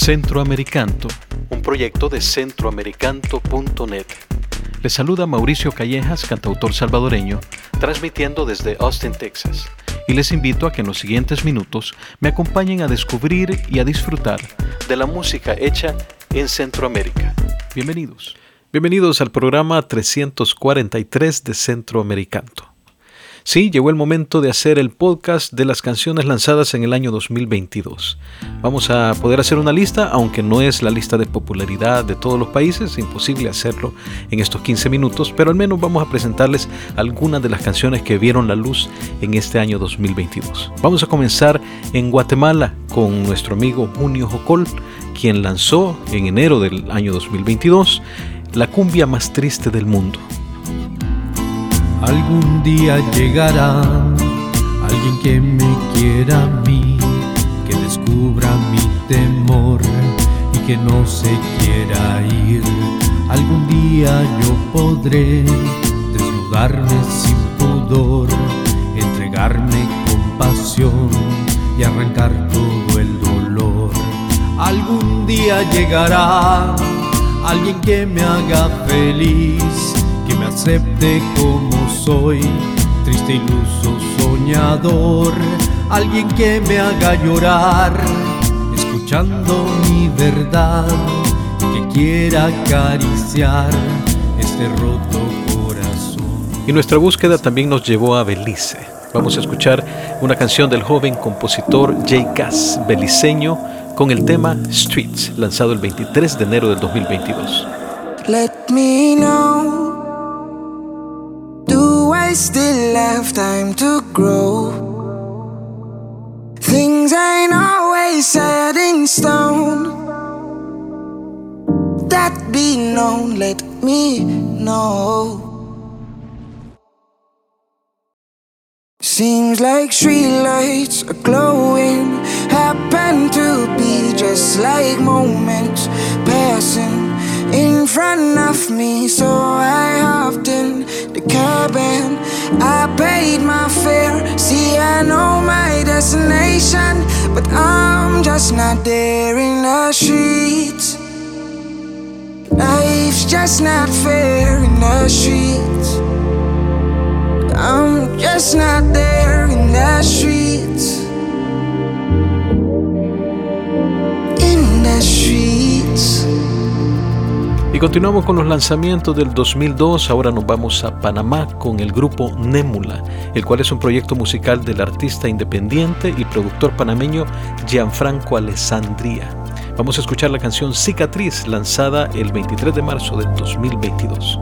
Centroamericanto, un proyecto de centroamericanto.net. Les saluda Mauricio Callejas, cantautor salvadoreño, transmitiendo desde Austin, Texas. Y les invito a que en los siguientes minutos me acompañen a descubrir y a disfrutar de la música hecha en Centroamérica. Bienvenidos. Bienvenidos al programa 343 de Centroamericanto. Sí, llegó el momento de hacer el podcast de las canciones lanzadas en el año 2022. Vamos a poder hacer una lista, aunque no es la lista de popularidad de todos los países, es imposible hacerlo en estos 15 minutos, pero al menos vamos a presentarles algunas de las canciones que vieron la luz en este año 2022. Vamos a comenzar en Guatemala con nuestro amigo Junio Jocol, quien lanzó en enero del año 2022 la cumbia más triste del mundo. Algún día llegará alguien que me quiera a mí, que descubra mi temor y que no se quiera ir. Algún día yo podré desnudarme sin pudor, entregarme con pasión y arrancar todo el dolor. Algún día llegará alguien que me haga feliz acepte como soy, triste, iluso, soñador, alguien que me haga llorar, escuchando mi verdad, que quiera acariciar este roto corazón. Y nuestra búsqueda también nos llevó a Belice. Vamos a escuchar una canción del joven compositor Jay Cass, beliceño, con el tema Streets, lanzado el 23 de enero del 2022. Let me know I still have time to grow. Things ain't always set in stone. That be known, let me know. Seems like streetlights are glowing. Happen to be just like moments passing in front of me. So I my fare. See, I know my destination, but I'm just not there in the streets. Life's just not fair in the streets. I'm just not there in the streets. Y continuamos con los lanzamientos del 2002. Ahora nos vamos a Panamá con el grupo Némula, el cual es un proyecto musical del artista independiente y productor panameño Gianfranco Alessandria. Vamos a escuchar la canción Cicatriz, lanzada el 23 de marzo del 2022.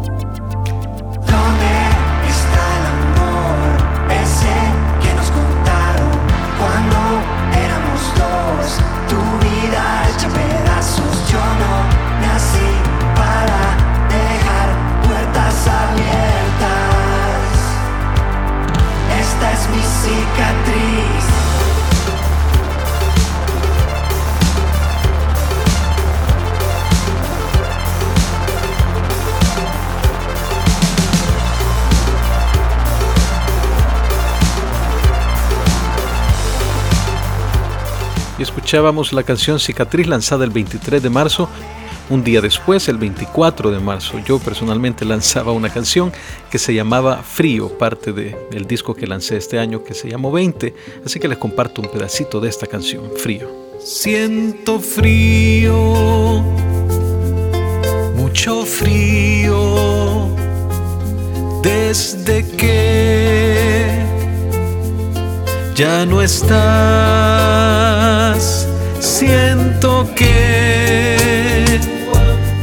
Escuchábamos la canción Cicatriz lanzada el 23 de marzo. Un día después, el 24 de marzo, yo personalmente lanzaba una canción que se llamaba Frío, parte del disco que lancé este año que se llamó 20, así que les comparto un pedacito de esta canción, Frío. Siento frío, mucho frío, desde que ya no estás. Siento que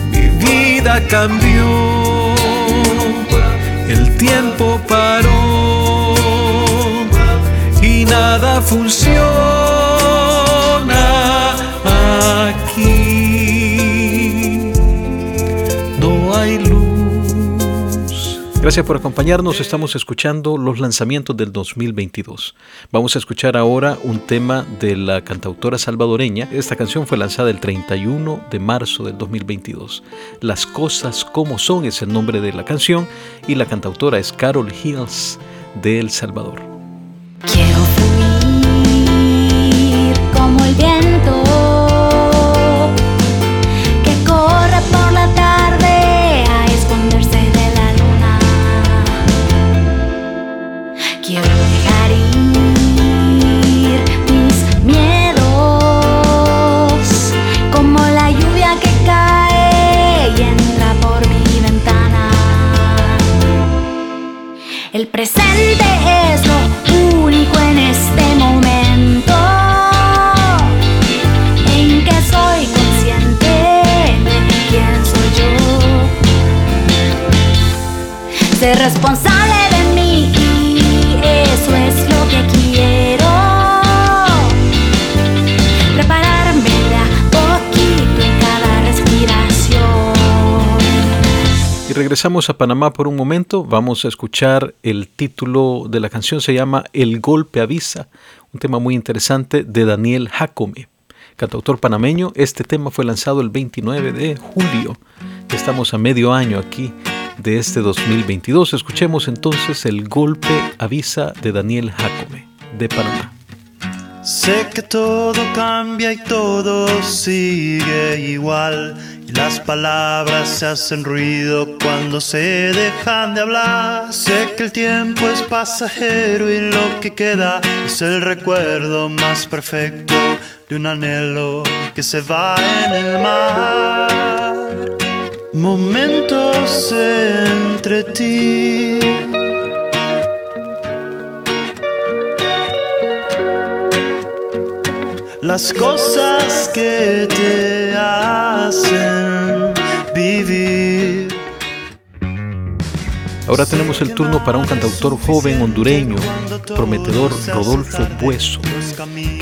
mi vida cambió, el tiempo paró y nada funciona Gracias por acompañarnos. Estamos escuchando los lanzamientos del 2022. Vamos a escuchar ahora un tema de la cantautora salvadoreña. Esta canción fue lanzada el 31 de marzo del 2022. Las cosas como son es el nombre de la canción y la cantautora es Carol Hills de El Salvador. Quiero fluir como el viento regresamos a Panamá por un momento. Vamos a escuchar el título de la canción. Se llama El golpe avisa. Un tema muy interesante de Daniel Jacome, cantautor panameño. Este tema fue lanzado el 29 de julio. Estamos a medio año aquí de este 2022. Escuchemos entonces El golpe avisa de Daniel Jacome de Panamá. Sé que todo cambia y todo sigue igual. Y las palabras se hacen ruido cuando se dejan de hablar. Sé que el tiempo es pasajero y lo que queda es el recuerdo más perfecto de un anhelo que se va en el mar. Momentos entre ti. Las cosas que te hacen vivir. Ahora tenemos el turno para un cantautor joven hondureño, prometedor Rodolfo Bueso,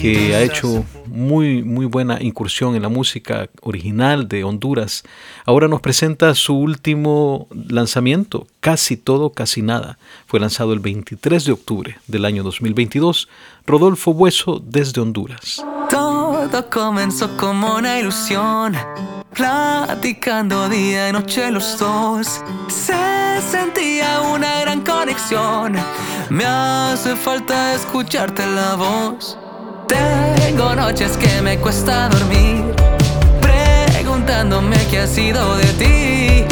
que ha hecho muy, muy buena incursión en la música original de Honduras. Ahora nos presenta su último lanzamiento, Casi Todo, Casi Nada. Fue lanzado el 23 de octubre del año 2022. Rodolfo Bueso desde Honduras. Todo comenzó como una ilusión, platicando día y noche los dos. Se sentía una gran conexión. Me hace falta escucharte la voz. Tengo noches que me cuesta dormir, preguntándome qué ha sido de ti.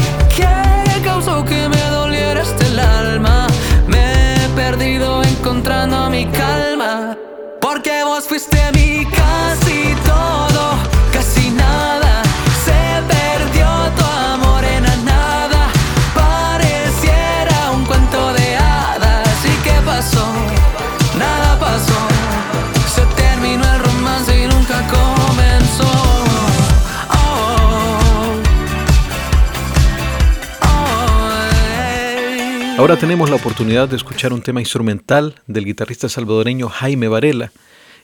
Ahora tenemos la oportunidad de escuchar un tema instrumental del guitarrista salvadoreño Jaime Varela.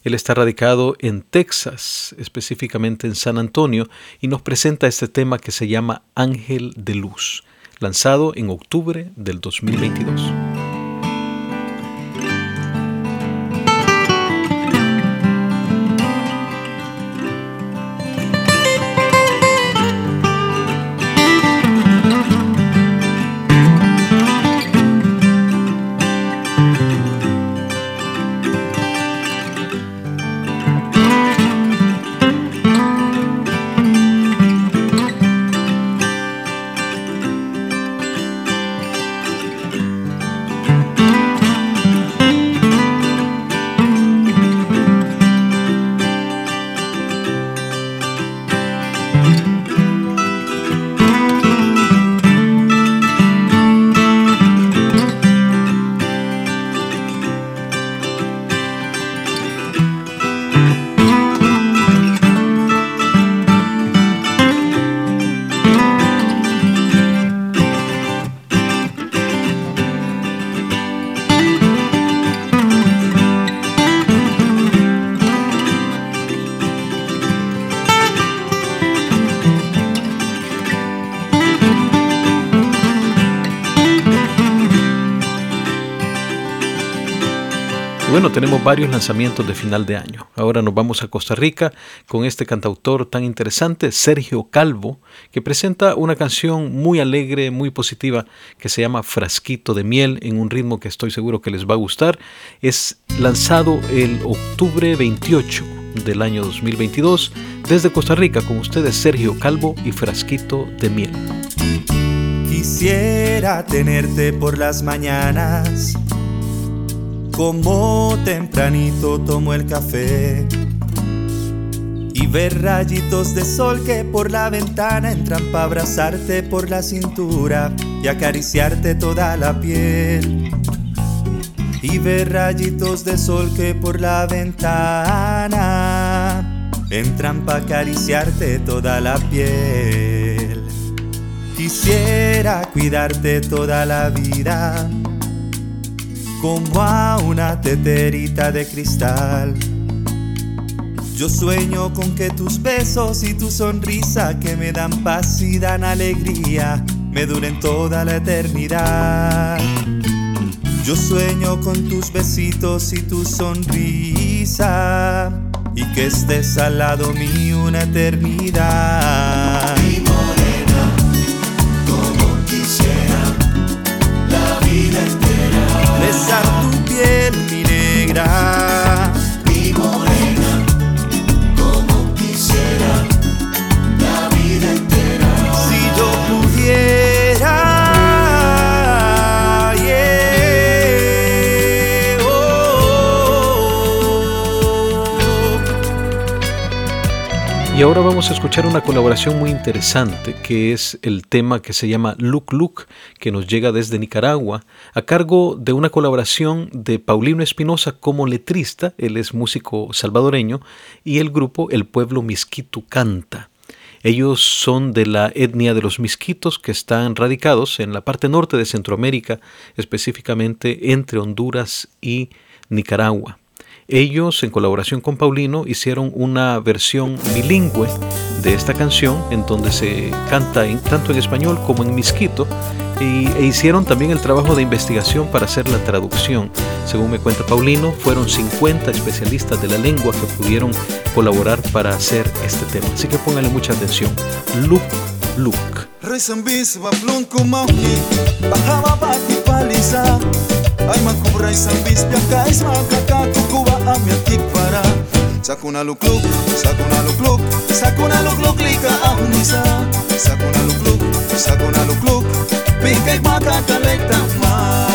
Él está radicado en Texas, específicamente en San Antonio, y nos presenta este tema que se llama Ángel de Luz, lanzado en octubre del 2022. Bueno, tenemos varios lanzamientos de final de año. Ahora nos vamos a Costa Rica con este cantautor tan interesante, Sergio Calvo, que presenta una canción muy alegre, muy positiva, que se llama Frasquito de Miel, en un ritmo que estoy seguro que les va a gustar. Es lanzado el octubre 28 del año 2022 desde Costa Rica con ustedes Sergio Calvo y Frasquito de Miel. Quisiera tenerte por las mañanas, como tempranito tomo el café y ver rayitos de sol que por la ventana entran para abrazarte por la cintura y acariciarte toda la piel. y ver rayitos de sol que por la ventana entran para acariciarte toda la piel. Quisiera cuidarte toda la vida como a una teterita de cristal. Yo sueño con que tus besos y tu sonrisa que me dan paz y dan alegría me duren toda la eternidad. Yo sueño con tus besitos y tu sonrisa y que estés al lado mío una eternidad. Besar tu piel, mi negra. Y ahora vamos a escuchar una colaboración muy interesante que es el tema que se llama Look Look, que nos llega desde Nicaragua, a cargo de una colaboración de Paulino Espinosa como letrista, él es músico salvadoreño, y el grupo El Pueblo Misquito Canta. Ellos son de la etnia de los misquitos que están radicados en la parte norte de Centroamérica, específicamente entre Honduras y Nicaragua. Ellos, en colaboración con Paulino, hicieron una versión bilingüe de esta canción, en donde se canta tanto en español como en misquito, y, e hicieron también el trabajo de investigación para hacer la traducción. Según me cuenta Paulino, fueron 50 especialistas de la lengua que pudieron colaborar para hacer este tema. Así que pónganle mucha atención. Look. Reisambis bablon kumauki Bahama baki palisa Ay makubra isambis Piaka isma kaka kukuba amiakik para. Sakuna lukluk, sakuna lukluk Sakuna lukluk lika aunisa Sakuna lukluk, sakuna lukluk Pika maka kalekta ma.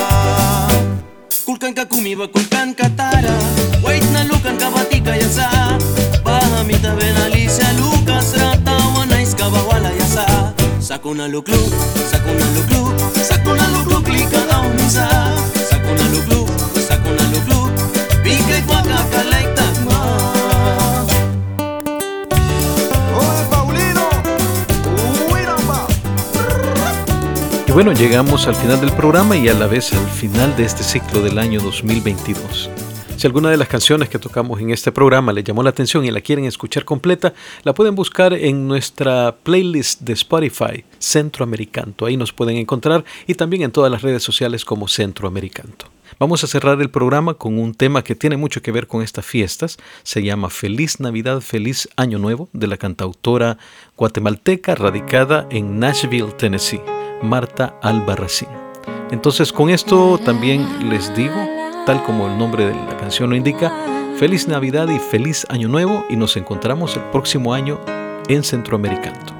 Kulkan ka kumiba, kulkan ka tara Wait na lukan ka batika yasa Bahamita Alicia Lucas Ratawa nice ka bawala yasa Sakuna lukluk, sakuna lukluk Sakuna lukluk lika aunisa Sakuna lukluk, sakuna lukluk Bigay waka kalaita ma Oye Paulino Y bueno, llegamos al final del programa y a la vez al final de este ciclo del año 2022. Si alguna de las canciones que tocamos en este programa le llamó la atención y la quieren escuchar completa, la pueden buscar en nuestra playlist de Spotify, Centroamericanto. Ahí nos pueden encontrar y también en todas las redes sociales como Centroamericanto. Vamos a cerrar el programa con un tema que tiene mucho que ver con estas fiestas. Se llama Feliz Navidad, Feliz Año Nuevo de la cantautora guatemalteca radicada en Nashville, Tennessee, Marta Albarracín. Entonces con esto también les digo, tal como el nombre de la canción lo indica, feliz Navidad y feliz Año Nuevo y nos encontramos el próximo año en Centroamericanto.